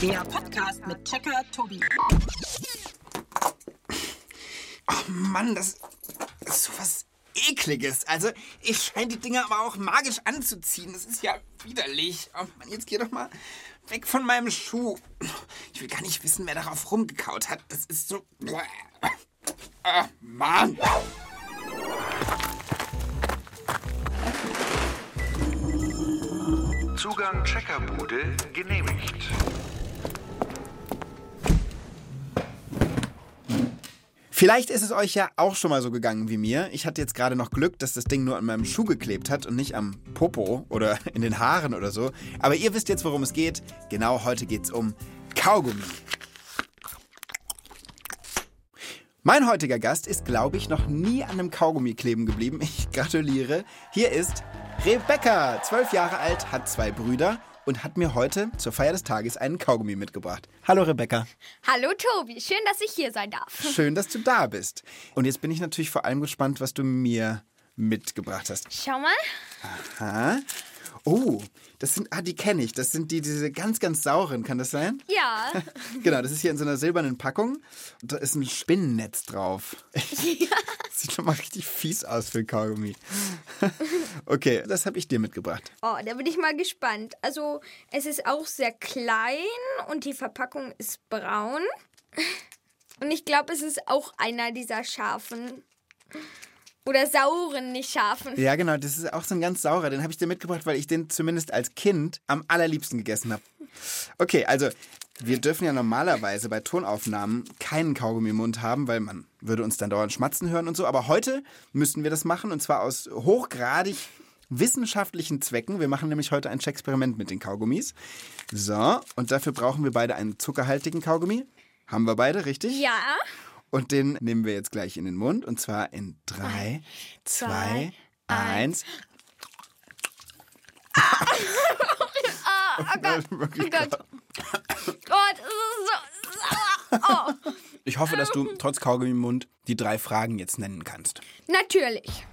Der Podcast mit Checker Tobi. Oh Mann, das ist so was Ekliges. Also, ich scheine die Dinger aber auch magisch anzuziehen. Das ist ja widerlich. Oh Mann, jetzt geh doch mal weg von meinem Schuh. Ich will gar nicht wissen, wer darauf rumgekaut hat. Das ist so. Oh Mann. Zugang Checkerbude genehmigt. Vielleicht ist es euch ja auch schon mal so gegangen wie mir. Ich hatte jetzt gerade noch Glück, dass das Ding nur an meinem Schuh geklebt hat und nicht am Popo oder in den Haaren oder so. Aber ihr wisst jetzt, worum es geht. Genau heute geht es um Kaugummi. Mein heutiger Gast ist, glaube ich, noch nie an einem Kaugummi kleben geblieben. Ich gratuliere. Hier ist Rebecca, zwölf Jahre alt, hat zwei Brüder und hat mir heute zur Feier des Tages einen Kaugummi mitgebracht. Hallo Rebecca. Hallo Tobi, schön, dass ich hier sein darf. Schön, dass du da bist. Und jetzt bin ich natürlich vor allem gespannt, was du mir mitgebracht hast. Schau mal. Ha? Oh, das sind, ah, die kenne ich. Das sind die, diese ganz, ganz sauren, kann das sein? Ja. Genau, das ist hier in so einer silbernen Packung. Da ist ein Spinnennetz drauf. Sieht schon mal richtig fies aus für Kaugummi. Okay, das habe ich dir mitgebracht. Oh, da bin ich mal gespannt. Also, es ist auch sehr klein und die Verpackung ist braun. Und ich glaube, es ist auch einer dieser scharfen. Oder sauren, nicht scharfen. Ja, genau, das ist auch so ein ganz saurer. Den habe ich dir mitgebracht, weil ich den zumindest als Kind am allerliebsten gegessen habe. Okay, also wir dürfen ja normalerweise bei Tonaufnahmen keinen Kaugummi im Mund haben, weil man würde uns dann dauernd schmatzen hören und so. Aber heute müssten wir das machen und zwar aus hochgradig wissenschaftlichen Zwecken. Wir machen nämlich heute ein Experiment mit den Kaugummis. So, und dafür brauchen wir beide einen zuckerhaltigen Kaugummi. Haben wir beide, richtig? Ja. Und den nehmen wir jetzt gleich in den Mund. Und zwar in drei, zwei, eins. Oh Gott. Oh Gott. Gott, es ist so sauer. Oh. Ich hoffe, dass du trotz Kaugummi im Mund die drei Fragen jetzt nennen kannst. Natürlich.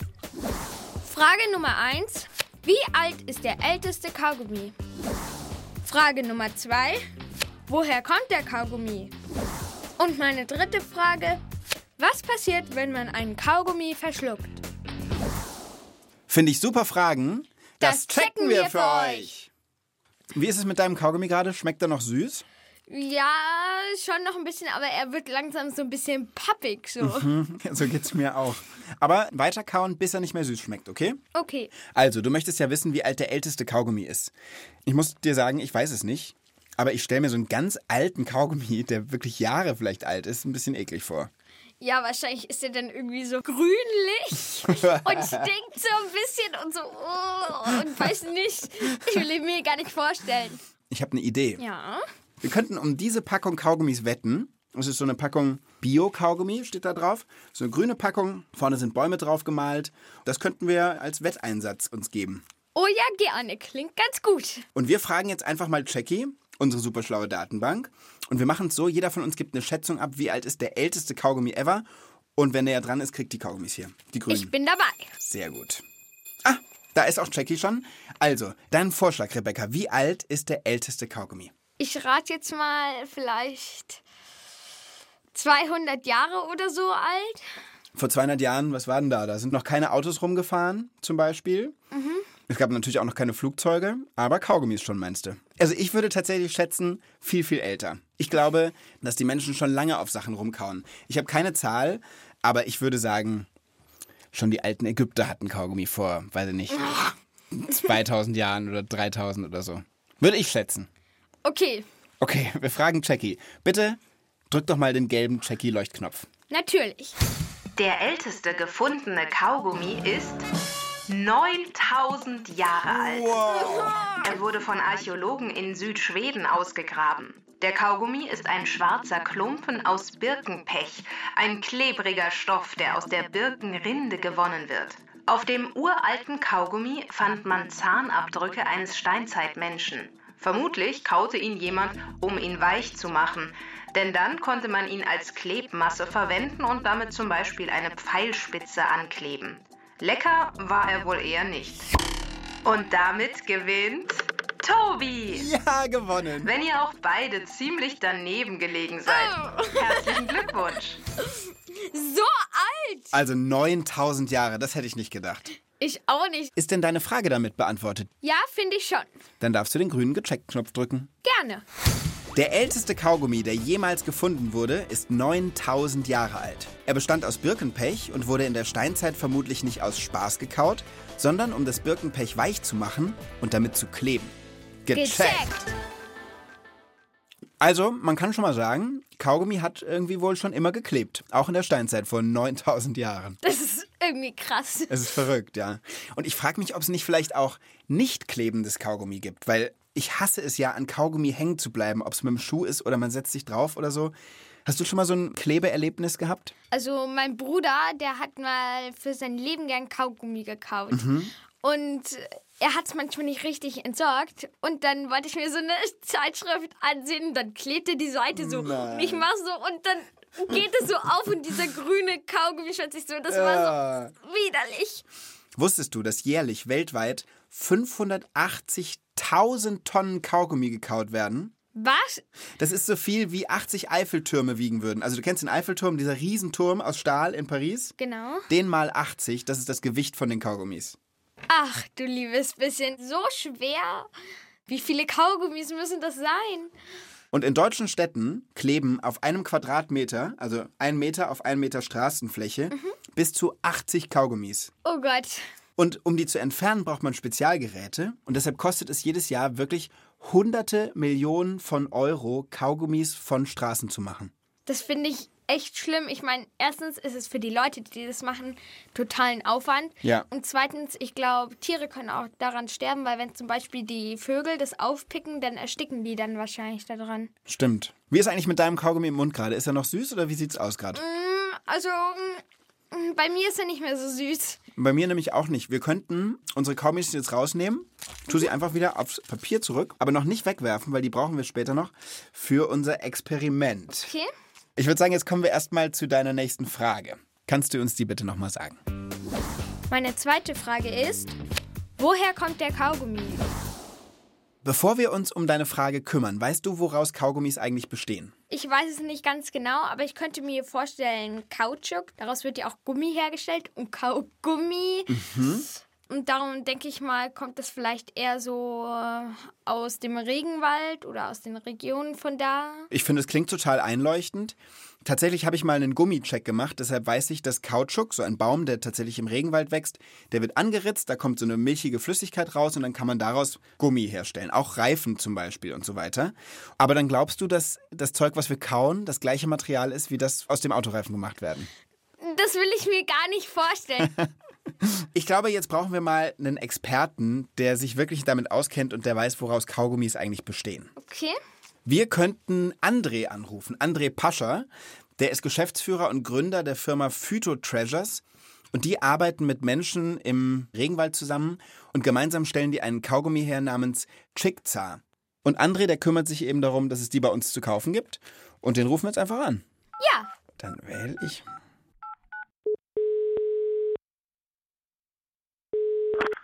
Frage Nummer 1. Wie alt ist der älteste Kaugummi? Frage Nummer 2. Woher kommt der Kaugummi? Und meine dritte Frage. Was passiert, wenn man einen Kaugummi verschluckt? Finde ich super Fragen. Das checken wir für euch. Wie ist es mit deinem Kaugummi gerade? Schmeckt er noch süß? Ja, schon noch ein bisschen, aber er wird langsam so ein bisschen pappig so. So geht's mir auch. Aber weiter kauen, bis er nicht mehr süß schmeckt, okay? Okay. Also, du möchtest ja wissen, wie alt der älteste Kaugummi ist. Ich muss dir sagen, ich weiß es nicht. Aber ich stelle mir so einen ganz alten Kaugummi, der wirklich Jahre vielleicht alt ist, ein bisschen eklig vor. Ja, wahrscheinlich ist er dann irgendwie so grünlich und stinkt so ein bisschen und so oh, und weiß nicht. Ich will ihn mir gar nicht vorstellen. Ich habe eine Idee. Ja. Wir könnten um diese Packung Kaugummis wetten. Das ist so eine Packung Bio-Kaugummi, steht da drauf. So eine grüne Packung, vorne sind Bäume drauf gemalt. Das könnten wir als Wetteinsatz uns geben. Oh ja, gerne. Klingt ganz gut. Und wir fragen jetzt einfach mal Jackie, unsere super schlaue Datenbank. Und wir machen es so, jeder von uns gibt eine Schätzung ab, wie alt ist der älteste Kaugummi ever. Und wenn näher dran ist, kriegt die Kaugummis hier. Die grünen. Ich bin dabei. Sehr gut. Ah, da ist auch Jackie schon. Also, dein Vorschlag, Rebecca. Wie alt ist der älteste Kaugummi? Ich rate jetzt mal vielleicht 200 Jahre oder so alt. Vor 200 Jahren, was war denn da? Da sind noch keine Autos rumgefahren, zum Beispiel. Es gab natürlich auch noch keine Flugzeuge, aber Kaugummis schon, meinst du? Also ich würde tatsächlich schätzen, viel, viel älter. Ich glaube, dass die Menschen schon lange auf Sachen rumkauen. Ich habe keine Zahl, aber ich würde sagen, schon die alten Ägypter hatten Kaugummi vor, weiß ich nicht, 2000 Jahren oder 3000 oder so. Würde ich schätzen. Okay, Okay, wir fragen Jackie. Bitte drück doch mal den gelben Jackie-Leuchtknopf. natürlich. Der älteste gefundene Kaugummi ist 9000 Jahre alt. Er wurde von Archäologen in Südschweden ausgegraben. Der Kaugummi ist ein schwarzer Klumpen aus Birkenpech, ein klebriger Stoff, der aus der Birkenrinde gewonnen wird. Auf dem uralten Kaugummi fand man Zahnabdrücke eines Steinzeitmenschen. Vermutlich kaute ihn jemand, um ihn weich zu machen, denn dann konnte man ihn als Klebmasse verwenden und damit zum Beispiel eine Pfeilspitze ankleben. Lecker war er wohl eher nicht. Und damit gewinnt Tobi! Ja, gewonnen. Wenn ihr auch beide ziemlich daneben gelegen seid. Herzlichen Glückwunsch. So alt! Also 9000 Jahre, das hätte ich nicht gedacht. Ich auch nicht. Ist denn deine Frage damit beantwortet? Ja, finde ich schon. Dann darfst du den grünen Gecheckt-Knopf drücken. Gerne. Der älteste Kaugummi, der jemals gefunden wurde, ist 9000 Jahre alt. Er bestand aus Birkenpech und wurde in der Steinzeit vermutlich nicht aus Spaß gekaut, sondern um das Birkenpech weich zu machen und damit zu kleben. Gecheckt. Also, man kann schon mal sagen, Kaugummi hat irgendwie wohl schon immer geklebt. Auch in der Steinzeit vor 9000 Jahren. Das ist irgendwie krass. Es ist verrückt, ja. Und ich frage mich, ob es nicht vielleicht auch nicht klebendes Kaugummi gibt, weil ich hasse es ja, an Kaugummi hängen zu bleiben, ob es mit dem Schuh ist oder man setzt sich drauf oder so. Hast du schon mal so ein Klebeerlebnis gehabt? Also mein Bruder, der hat mal für sein Leben gern Kaugummi gekauft. Und er hat es manchmal nicht richtig entsorgt. Und dann wollte ich mir so eine Zeitschrift ansehen. Dann klebte die Seite so. Und ich mach so und dann geht es so auf und dieser grüne Kaugummi schaut sich so. Das war so widerlich. Wusstest du, dass jährlich weltweit 580.000 Tonnen Kaugummi gekaut werden? Was? Das ist so viel, wie 80 Eiffeltürme wiegen würden. Also du kennst den Eiffelturm, dieser Riesenturm aus Stahl in Paris? Genau. Den mal 80, das ist das Gewicht von den Kaugummis. Ach, du liebes bisschen. So schwer. Wie viele Kaugummis müssen das sein? Und in deutschen Städten kleben auf einem Quadratmeter, also ein Meter auf ein Meter Straßenfläche, bis zu 80 Kaugummis. Oh Gott. Und um die zu entfernen, braucht man Spezialgeräte. Und deshalb kostet es jedes Jahr wirklich hunderte Millionen von Euro, Kaugummis von Straßen zu machen. Das finde ich echt schlimm. Ich meine, erstens ist es für die Leute, die das machen, totalen Aufwand. Ja. Und zweitens, ich glaube, Tiere können auch daran sterben, weil wenn zum Beispiel die Vögel das aufpicken, dann ersticken die dann wahrscheinlich daran. Stimmt. Wie ist eigentlich mit deinem Kaugummi im Mund gerade? Ist er noch süß oder wie sieht's aus gerade? Also, mm, bei mir ist er nicht mehr so süß. Bei mir nämlich auch nicht. Wir könnten unsere Kaugummis jetzt rausnehmen, tu sie einfach wieder aufs Papier zurück, aber noch nicht wegwerfen, weil die brauchen wir später noch für unser Experiment. Okay? Ich würde sagen, jetzt kommen wir erstmal zu deiner nächsten Frage. Kannst du uns die bitte nochmal sagen? Meine zweite Frage ist, woher kommt der Kaugummi? Bevor wir uns um deine Frage kümmern, weißt du, woraus Kaugummis eigentlich bestehen? Ich weiß es nicht ganz genau, aber ich könnte mir vorstellen, Kautschuk, daraus wird ja auch Gummi hergestellt und Kaugummi. Und darum denke ich mal, kommt das vielleicht eher so äh, aus dem Regenwald oder aus den Regionen von da. Ich finde, es klingt total einleuchtend. Tatsächlich habe ich mal einen Gummicheck gemacht, deshalb weiß ich, dass Kautschuk, so ein Baum, der tatsächlich im Regenwald wächst, der wird angeritzt, da kommt so eine milchige Flüssigkeit raus und dann kann man daraus Gummi herstellen. Auch Reifen zum Beispiel und so weiter. Aber dann glaubst du, dass das Zeug, was wir kauen, das gleiche Material ist, wie das aus dem Autoreifen gemacht werden? Das will ich mir gar nicht vorstellen. Ich glaube, jetzt brauchen wir mal einen Experten, der sich wirklich damit auskennt und der weiß, woraus Kaugummis eigentlich bestehen. Okay? Wir könnten André anrufen. André Pascher, der ist Geschäftsführer und Gründer der Firma Phyto Treasures. Und die arbeiten mit Menschen im Regenwald zusammen und gemeinsam stellen die einen Kaugummi her namens Chickza. Und André, der kümmert sich eben darum, dass es die bei uns zu kaufen gibt. Und den rufen wir jetzt einfach an. Ja. Dann wähle ich.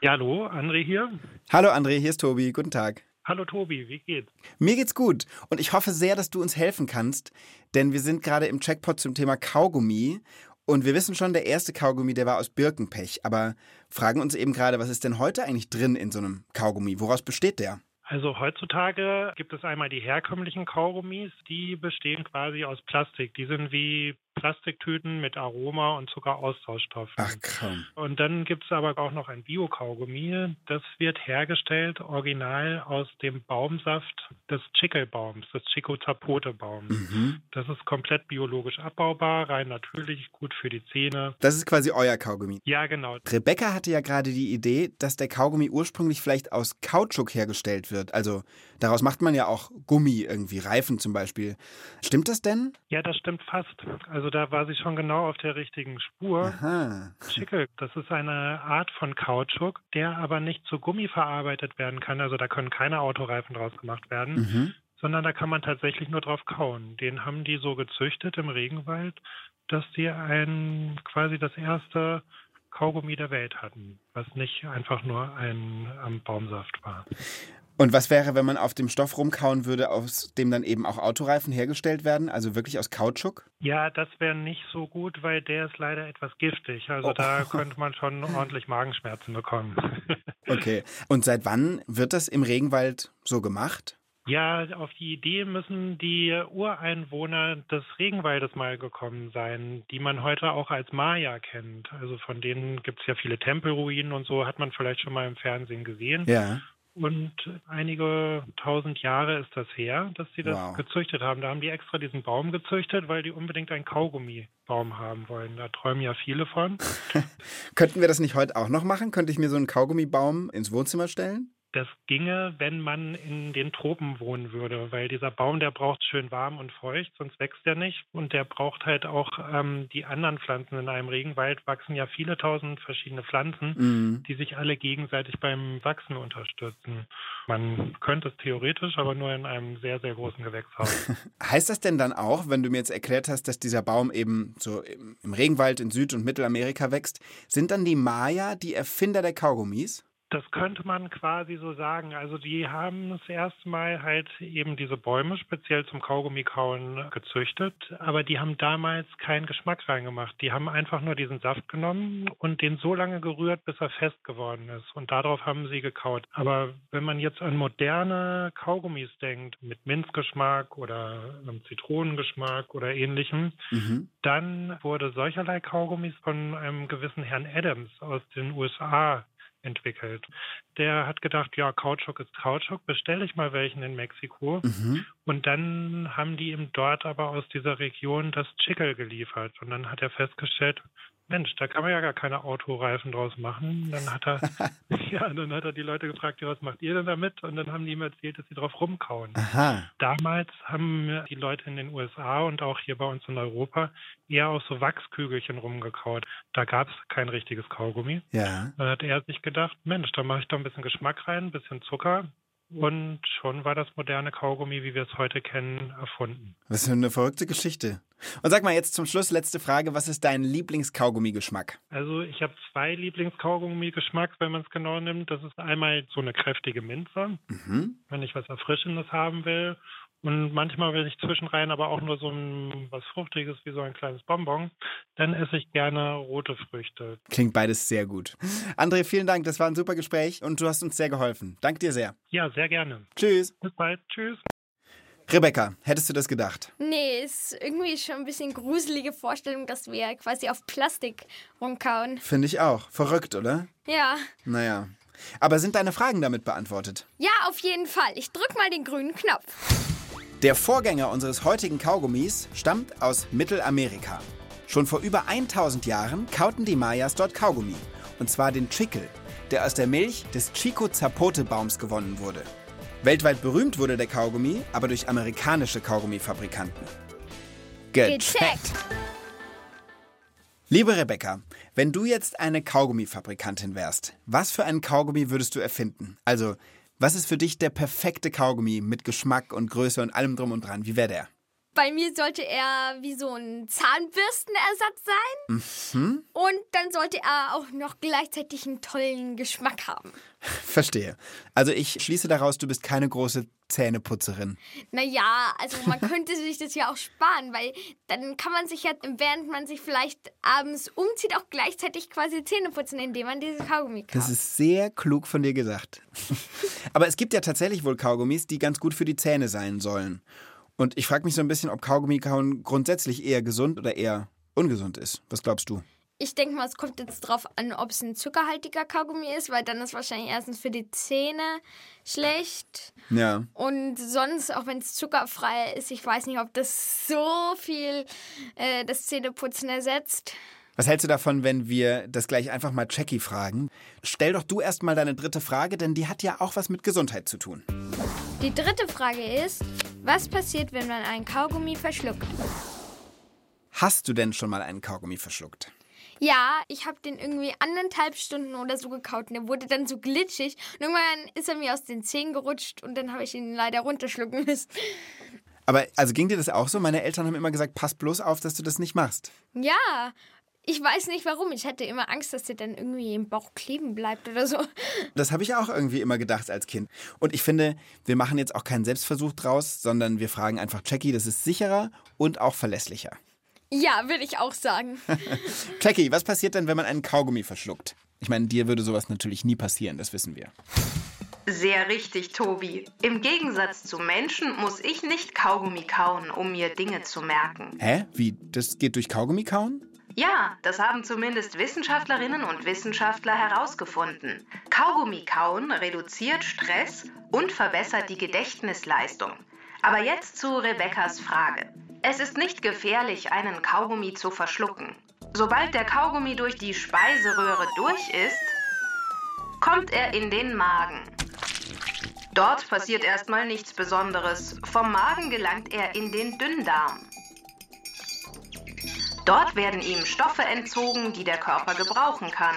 Ja, hallo, André hier. Hallo André, hier ist Tobi. Guten Tag. Hallo Tobi, wie geht's? Mir geht's gut und ich hoffe sehr, dass du uns helfen kannst, denn wir sind gerade im Checkpot zum Thema Kaugummi und wir wissen schon, der erste Kaugummi, der war aus Birkenpech, aber fragen uns eben gerade, was ist denn heute eigentlich drin in so einem Kaugummi? Woraus besteht der? Also heutzutage gibt es einmal die herkömmlichen Kaugummis, die bestehen quasi aus Plastik. Die sind wie Plastiktüten mit Aroma und sogar Austauschstoffen. Ach komm. Und dann gibt es aber auch noch ein Bio-Kaugummi. Das wird hergestellt original aus dem Baumsaft des Chickelbaums, des Chicozapote-Baums. Mhm. Das ist komplett biologisch abbaubar, rein natürlich, gut für die Zähne. Das ist quasi euer Kaugummi. Ja, genau. Rebecca hatte ja gerade die Idee, dass der Kaugummi ursprünglich vielleicht aus Kautschuk hergestellt wird. Also daraus macht man ja auch Gummi irgendwie, Reifen zum Beispiel. Stimmt das denn? Ja, das stimmt fast. Also da war sie schon genau auf der richtigen Spur. Aha. Schickel, das ist eine Art von Kautschuk, der aber nicht zu Gummi verarbeitet werden kann. Also da können keine Autoreifen draus gemacht werden, Mhm. sondern da kann man tatsächlich nur drauf kauen. Den haben die so gezüchtet im Regenwald, dass die ein quasi das erste Kaugummi der Welt hatten, was nicht einfach nur ein Baumsaft war. Und was wäre, wenn man auf dem Stoff rumkauen würde, aus dem dann eben auch Autoreifen hergestellt werden? Also wirklich aus Kautschuk? Ja, das wäre nicht so gut, weil der ist leider etwas giftig. Also Oh. da könnte man schon ordentlich Magenschmerzen bekommen. Okay. Und seit wann wird das im Regenwald so gemacht? Ja, auf die Idee müssen die Ureinwohner des Regenwaldes mal gekommen sein, die man heute auch als Maya kennt. Also von denen gibt es ja viele Tempelruinen und so, hat man vielleicht schon mal im Fernsehen gesehen. Ja. Und einige tausend Jahre ist das her, dass sie das Wow. gezüchtet haben. Da haben die extra diesen Baum gezüchtet, weil die unbedingt einen Kaugummibaum haben wollen. Da träumen ja viele von. Könnten wir das nicht heute auch noch machen? Könnte ich mir so einen Kaugummibaum ins Wohnzimmer stellen? Das ginge, wenn man in den Tropen wohnen würde, weil dieser Baum, der braucht schön warm und feucht, sonst wächst er nicht. Und der braucht halt auch ähm, die anderen Pflanzen in einem Regenwald, wachsen ja viele tausend verschiedene Pflanzen, Mhm. die sich alle gegenseitig beim Wachsen unterstützen. Man könnte es theoretisch, aber nur in einem sehr, sehr großen Gewächshaus. Heißt das denn dann auch, wenn du mir jetzt erklärt hast, dass dieser Baum eben so im im Regenwald in Süd- und Mittelamerika wächst, sind dann die Maya die Erfinder der Kaugummis? Das könnte man quasi so sagen. Also die haben das erste Mal halt eben diese Bäume speziell zum Kaugummikauen gezüchtet, aber die haben damals keinen Geschmack reingemacht. Die haben einfach nur diesen Saft genommen und den so lange gerührt, bis er fest geworden ist. Und darauf haben sie gekaut. Aber wenn man jetzt an moderne Kaugummis denkt, mit Minzgeschmack oder ähm, Zitronengeschmack oder ähnlichem, Mhm. dann wurde solcherlei Kaugummis von einem gewissen Herrn Adams aus den USA entwickelt. Der hat gedacht, ja, Kautschuk ist Kautschuk, bestelle ich mal welchen in Mexiko. Mhm. Und dann haben die ihm dort aber aus dieser Region das Chickel geliefert. Und dann hat er festgestellt, Mensch, da kann man ja gar keine Autoreifen draus machen. Dann hat er, ja, dann hat er die Leute gefragt, ja, was macht ihr denn damit? Und dann haben die ihm erzählt, dass sie drauf rumkauen. Aha. Damals haben die Leute in den USA und auch hier bei uns in Europa eher auf so Wachskügelchen rumgekaut. Da gab es kein richtiges Kaugummi. Ja. Dann hat er sich gedacht, Mensch, da mache ich da ein bisschen Geschmack rein, ein bisschen Zucker. Und schon war das moderne Kaugummi, wie wir es heute kennen, erfunden. Was für eine verrückte Geschichte. Und sag mal jetzt zum Schluss letzte Frage, was ist dein Lieblingskaugummi-Geschmack? Also ich habe zwei Lieblingskaugummi-Geschmacks, wenn man es genau nimmt. Das ist einmal so eine kräftige Minze, Mhm. wenn ich was Erfrischendes haben will. Und manchmal will ich zwischenrein aber auch nur so ein, was Fruchtiges wie so ein kleines Bonbon. Dann esse ich gerne rote Früchte. Klingt beides sehr gut. André, vielen Dank, das war ein super Gespräch und du hast uns sehr geholfen. Danke dir sehr. Ja, sehr gerne. Tschüss. Bis bald. Tschüss. Rebecca, hättest du das gedacht? Nee, ist irgendwie schon ein bisschen gruselige Vorstellung, dass wir quasi auf Plastik rumkauen. Finde ich auch. Verrückt, oder? Ja. Naja. Aber sind deine Fragen damit beantwortet? Ja, auf jeden Fall. Ich drück mal den grünen Knopf. Der Vorgänger unseres heutigen Kaugummis stammt aus Mittelamerika. Schon vor über 1000 Jahren kauten die Mayas dort Kaugummi. Und zwar den Chicle, der aus der Milch des Chico Zapote Baums gewonnen wurde. Weltweit berühmt wurde der Kaugummi aber durch amerikanische Kaugummifabrikanten. Gecheckt. Liebe Rebecca, wenn du jetzt eine Kaugummifabrikantin wärst, was für einen Kaugummi würdest du erfinden? Also, was ist für dich der perfekte Kaugummi mit Geschmack und Größe und allem drum und dran? Wie wäre der? Bei mir sollte er wie so ein Zahnbürstenersatz sein. Und dann sollte er auch noch gleichzeitig einen tollen Geschmack haben. Verstehe. Also ich schließe daraus, du bist keine große Zähneputzerin. Naja, also man könnte sich das ja auch sparen, weil dann kann man sich ja, während man sich vielleicht abends umzieht, auch gleichzeitig quasi Zähne putzen, indem man diese Kaugummi kauft. Das ist sehr klug von dir gesagt. Aber es gibt ja tatsächlich wohl Kaugummis, die ganz gut für die Zähne sein sollen. Und ich frage mich so ein bisschen, ob Kaugummi kauen grundsätzlich eher gesund oder eher ungesund ist. Was glaubst du? Ich denke mal, es kommt jetzt drauf an, ob es ein zuckerhaltiger Kaugummi ist, weil dann ist wahrscheinlich erstens für die Zähne schlecht. Ja. Und sonst, auch wenn es zuckerfrei ist, ich weiß nicht, ob das so viel äh, das Zähneputzen ersetzt. Was hältst du davon, wenn wir das gleich einfach mal Jackie fragen? Stell doch du erst mal deine dritte Frage, denn die hat ja auch was mit Gesundheit zu tun. Die dritte Frage ist, was passiert, wenn man einen Kaugummi verschluckt? Hast du denn schon mal einen Kaugummi verschluckt? Ja, ich habe den irgendwie anderthalb Stunden oder so gekaut und der wurde dann so glitschig. Und irgendwann ist er mir aus den Zähnen gerutscht und dann habe ich ihn leider runterschlucken müssen. Aber also ging dir das auch so? Meine Eltern haben immer gesagt, pass bloß auf, dass du das nicht machst. Ja, Ich weiß nicht warum. Ich hatte immer Angst, dass der dann irgendwie im Bauch kleben bleibt oder so. Das habe ich auch irgendwie immer gedacht als Kind. Und ich finde, wir machen jetzt auch keinen Selbstversuch draus, sondern wir fragen einfach Jackie, das ist sicherer und auch verlässlicher. Ja, würde ich auch sagen. Jackie, was passiert denn, wenn man einen Kaugummi verschluckt? Ich meine, dir würde sowas natürlich nie passieren, das wissen wir. Sehr richtig, Tobi. Im Gegensatz zu Menschen muss ich nicht Kaugummi kauen, um mir Dinge zu merken. Hä? Wie? Das geht durch Kaugummi kauen? Ja, das haben zumindest Wissenschaftlerinnen und Wissenschaftler herausgefunden. Kaugummi kauen reduziert Stress und verbessert die Gedächtnisleistung. Aber jetzt zu Rebekkas Frage. Es ist nicht gefährlich, einen Kaugummi zu verschlucken. Sobald der Kaugummi durch die Speiseröhre durch ist, kommt er in den Magen. Dort passiert erstmal nichts Besonderes. Vom Magen gelangt er in den Dünndarm. Dort werden ihm Stoffe entzogen, die der Körper gebrauchen kann.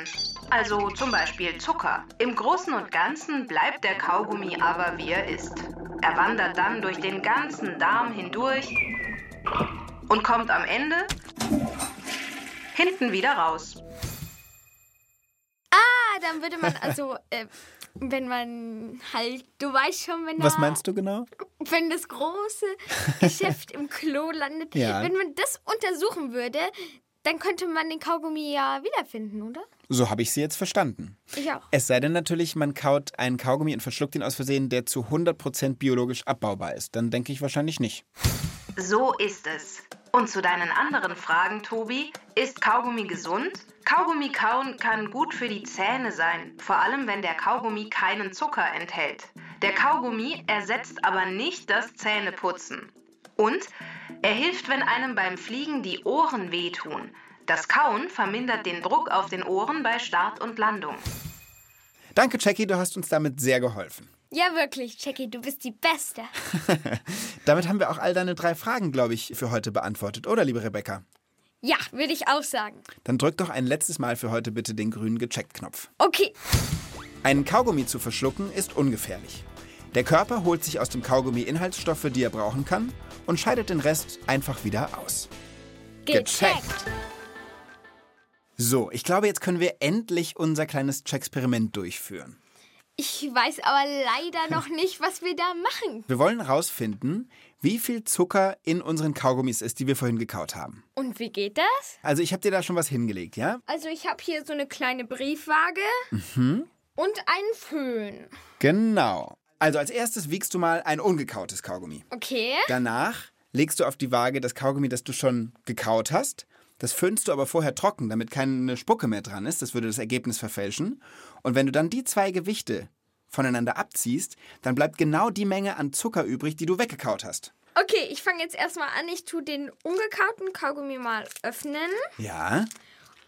Also zum Beispiel Zucker. Im Großen und Ganzen bleibt der Kaugummi aber wie er ist. Er wandert dann durch den ganzen Darm hindurch und kommt am Ende hinten wieder raus. Ah, dann würde man also, äh, wenn man halt, du weißt schon, wenn Was da- meinst du genau? wenn das große Geschäft im Klo landet, Ja. wenn man das untersuchen würde, dann könnte man den Kaugummi ja wiederfinden, oder? So habe ich sie jetzt verstanden. Ich auch. Es sei denn natürlich, man kaut einen Kaugummi und verschluckt ihn aus Versehen, der zu 100% biologisch abbaubar ist. Dann denke ich wahrscheinlich nicht. So ist es. Und zu deinen anderen Fragen, Tobi, ist Kaugummi gesund? Kaugummi kauen kann gut für die Zähne sein, vor allem wenn der Kaugummi keinen Zucker enthält. Der Kaugummi ersetzt aber nicht das Zähneputzen. Und er hilft, wenn einem beim Fliegen die Ohren wehtun. Das Kauen vermindert den Druck auf den Ohren bei Start und Landung. Danke, Jackie, du hast uns damit sehr geholfen. Ja, wirklich, Jackie, du bist die Beste. Damit haben wir auch all deine drei Fragen, glaube ich, für heute beantwortet, oder, liebe Rebecca? Ja, würde ich auch sagen. Dann drück doch ein letztes Mal für heute bitte den grünen Gecheckt-Knopf. Okay, Einen Kaugummi zu verschlucken ist ungefährlich. Der Körper holt sich aus dem Kaugummi Inhaltsstoffe, die er brauchen kann, und scheidet den Rest einfach wieder aus. gecheckt. So, ich glaube, jetzt können wir endlich unser kleines Experiment durchführen. Ich weiß aber leider noch nicht, was wir da machen. Wir wollen herausfinden, wie viel Zucker in unseren Kaugummis ist, die wir vorhin gekaut haben. Und wie geht das? Also ich habe dir da schon was hingelegt, ja? Also ich habe hier so eine kleine Briefwaage und einen Föhn. Genau. Also als erstes wiegst du mal ein ungekautes Kaugummi. Okay. Danach legst du auf die Waage das Kaugummi, das du schon gekaut hast. Das föhnst du aber vorher trocken, damit keine Spucke mehr dran ist. Das würde das Ergebnis verfälschen. Und wenn du dann die zwei Gewichte voneinander abziehst, dann bleibt genau die Menge an Zucker übrig, die du weggekaut hast. Okay, ich fange jetzt erstmal an. Ich tue den ungekauten Kaugummi mal öffnen. Ja,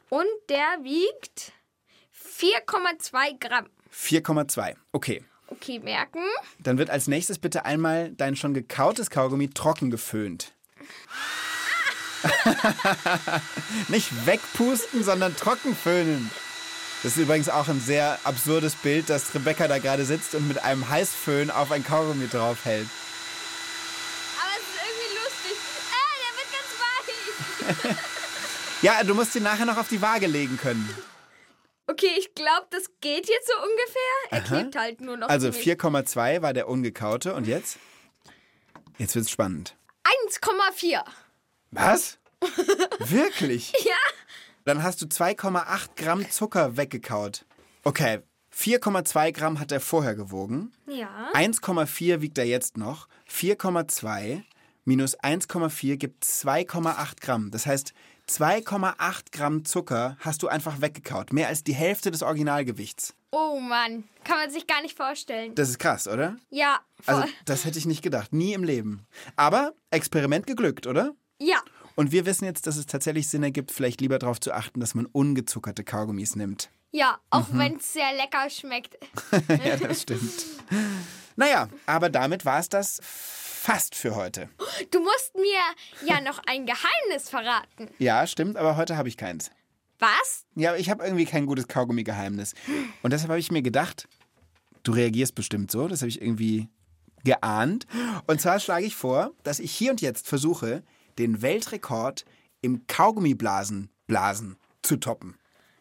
Und der wiegt 4,2 Gramm. 4,2. Okay. Okay, merken. Dann wird als nächstes bitte einmal dein schon gekautes Kaugummi trocken geföhnt. Nicht wegpusten, sondern trocken föhnen. Das ist übrigens auch ein sehr absurdes Bild, dass Rebecca da gerade sitzt und mit einem Heißföhn auf ein Kaugummi draufhält. Aber es ist irgendwie lustig. Ah, der wird ganz weich. Ja, du musst ihn nachher noch auf die Waage legen können. Okay, ich glaube, das geht jetzt so ungefähr. Er klebt halt nur noch. Also ziemlich. 4,2 war der ungekaute und jetzt? Jetzt wird's spannend. 1,4. Was? Wirklich? Ja. Dann hast du 2,8 Gramm Zucker weggekaut. Okay, 4,2 Gramm hat er vorher gewogen. Ja. 1,4 wiegt er jetzt noch. 4,2 minus 1,4 gibt 2,8 Gramm. Das heißt, 2,8 Gramm Zucker hast du einfach weggekaut. Mehr als die Hälfte des Originalgewichts. Oh Mann, kann man sich gar nicht vorstellen. Das ist krass, oder? Ja, voll. Also, das hätte ich nicht gedacht. Nie im Leben. Aber Experiment geglückt, oder? Ja. Und wir wissen jetzt, dass es tatsächlich Sinn ergibt, vielleicht lieber darauf zu achten, dass man ungezuckerte Kaugummis nimmt. Ja, auch Mhm. wenn es sehr lecker schmeckt. ja, das stimmt. Naja, aber damit war es das fast für heute. Du musst mir ja noch ein Geheimnis verraten. Ja, stimmt, aber heute habe ich keins. Was? Ja, ich habe irgendwie kein gutes Kaugummi-Geheimnis. Und deshalb habe ich mir gedacht, du reagierst bestimmt so. Das habe ich irgendwie geahnt. Und zwar schlage ich vor, dass ich hier und jetzt versuche, den Weltrekord im Kaugummiblasen blasen zu toppen.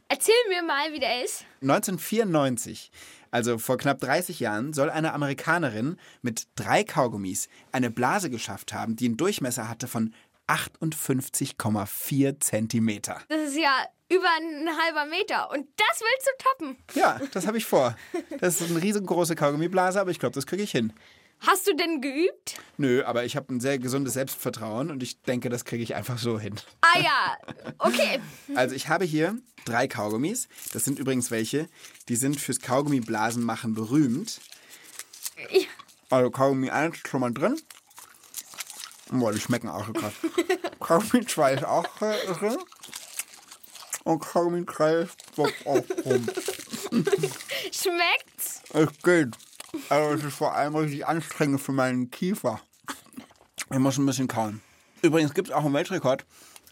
Erzähl mir mal, wie der ist. 1994, also vor knapp 30 Jahren, soll eine Amerikanerin mit drei Kaugummis eine Blase geschafft haben, die einen Durchmesser hatte von 58,4 Zentimeter. Das ist ja über ein halber Meter. Und das willst du toppen. Ja, das habe ich vor. Das ist eine riesengroße Kaugummiblase, aber ich glaube, das kriege ich hin. Hast du denn geübt? Nö, aber ich habe ein sehr gesundes Selbstvertrauen und ich denke, das kriege ich einfach so hin. Ah ja, okay. Also ich habe hier drei Kaugummis. Das sind übrigens welche, die sind fürs Kaugummiblasen machen berühmt. Ja. Also Kaugummi 1 ist schon mal drin. Boah, die schmecken auch so krass. Kaugummi 2 ist auch drin. Und Kaugummi 3 ist auch drin. Schmeckt's? Es geht. Also es ist vor allem richtig anstrengend für meinen Kiefer. Ich muss ein bisschen kauen. Übrigens gibt es auch einen Weltrekord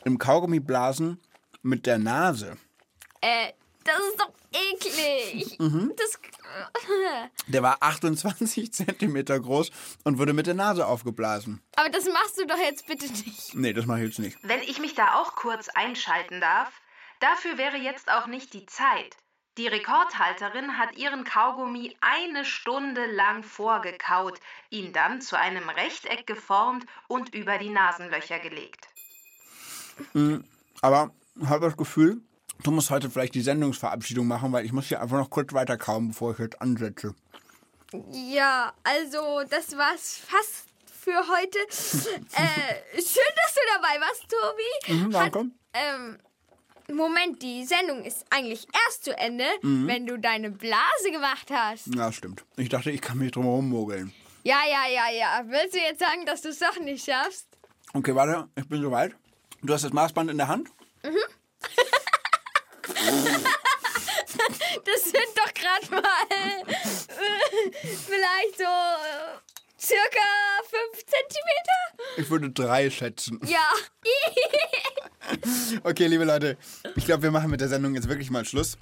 im Kaugummiblasen mit der Nase. Äh, das ist doch eklig. Das. Der war 28 Zentimeter groß und wurde mit der Nase aufgeblasen. Aber das machst du doch jetzt bitte nicht. Nee, das mache ich jetzt nicht. Wenn ich mich da auch kurz einschalten darf, dafür wäre jetzt auch nicht die Zeit. Die Rekordhalterin hat ihren Kaugummi eine Stunde lang vorgekaut, ihn dann zu einem Rechteck geformt und über die Nasenlöcher gelegt. Aber ich habe das Gefühl, du musst heute vielleicht die Sendungsverabschiedung machen, weil ich muss hier einfach noch kurz weiter kauen, bevor ich jetzt ansetze. Ja, also, das war's fast für heute. äh, schön, dass du dabei warst, Tobi. Mhm, danke. Hat, ähm, Moment, die Sendung ist eigentlich erst zu Ende, wenn du deine Blase gemacht hast. Ja, stimmt. Ich dachte, ich kann mich drum herum mogeln. Ja, ja, ja, ja. Willst du jetzt sagen, dass du es doch nicht schaffst? Okay, warte, ich bin soweit. Du hast das Maßband in der Hand? Das sind doch gerade mal äh, vielleicht so äh, circa 5 Zentimeter. Ich würde drei schätzen. Ja. Okay, liebe Leute, ich glaube, wir machen mit der Sendung jetzt wirklich mal Schluss.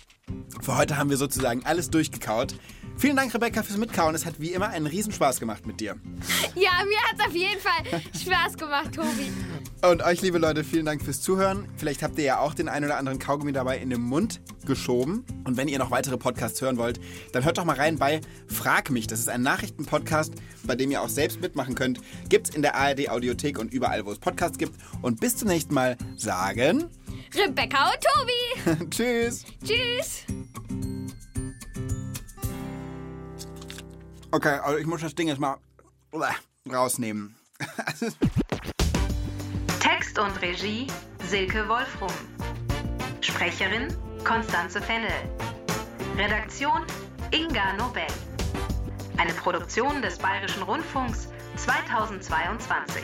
Für heute haben wir sozusagen alles durchgekaut. Vielen Dank, Rebecca, fürs Mitkauen. Es hat wie immer einen Riesenspaß gemacht mit dir. Ja, mir hat es auf jeden Fall Spaß gemacht, Tobi. Und euch, liebe Leute, vielen Dank fürs Zuhören. Vielleicht habt ihr ja auch den ein oder anderen Kaugummi dabei in den Mund geschoben. Und wenn ihr noch weitere Podcasts hören wollt, dann hört doch mal rein bei Frag mich. Das ist ein Nachrichtenpodcast, bei dem ihr auch selbst mitmachen könnt. Gibt's in der ARD Audiothek und überall, wo es Podcasts gibt. Und bis zum nächsten Mal sagen Rebecca und Tobi. Tschüss. Tschüss. Okay, also ich muss das Ding jetzt mal rausnehmen. Text und Regie Silke Wolfrum. Sprecherin Konstanze Fennel. Redaktion Inga Nobel. Eine Produktion des Bayerischen Rundfunks 2022.